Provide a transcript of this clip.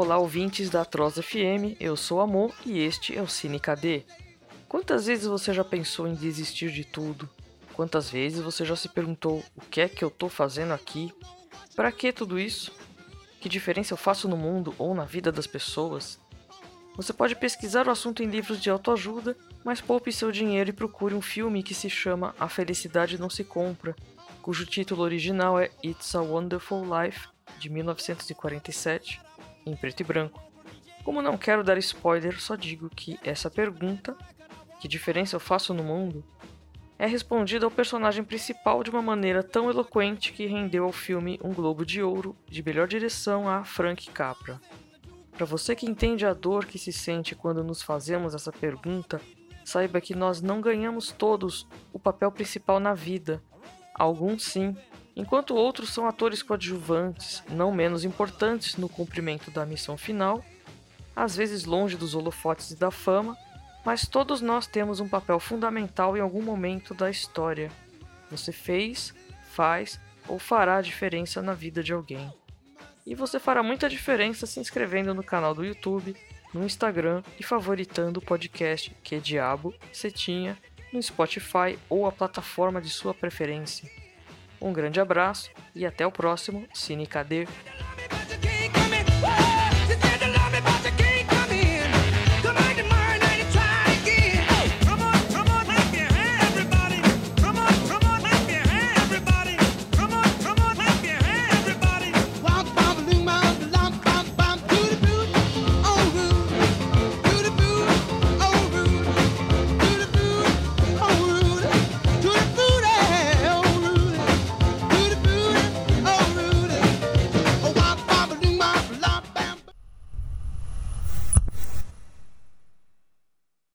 Olá, ouvintes da Atroz FM, eu sou Amor e este é o Cine KD. Quantas vezes você já pensou em desistir de tudo, Quantas vezes você já se perguntou o que é que eu tô fazendo aqui? Para que tudo isso? Que diferença eu faço no mundo ou na vida das pessoas? Você pode pesquisar o assunto em livros de autoajuda, mas poupe seu dinheiro e procure um filme que se chama A Felicidade Não Se Compra, cujo título original é It's a Wonderful Life, de 1947, em preto e branco. Como não quero dar spoiler, só digo que essa pergunta, que diferença eu faço no mundo, é respondida ao personagem principal de uma maneira tão eloquente que rendeu ao filme um Globo de Ouro de melhor direção a Frank Capra. Para você que entende a dor que se sente quando nos fazemos essa pergunta, saiba que nós não ganhamos todos o papel principal na vida. Alguns sim, enquanto outros são atores coadjuvantes, não menos importantes no cumprimento da missão final, às vezes longe dos holofotes e da fama, mas todos nós temos um papel fundamental em algum momento da história. Você fez, faz ou fará a diferença na vida de alguém. E você fará muita diferença se inscrevendo no canal do YouTube, no Instagram e favoritando o podcast Que é Diabo, Setinha, no Spotify ou a plataforma de sua preferência. Um grande abraço e até o próximo Cine KD.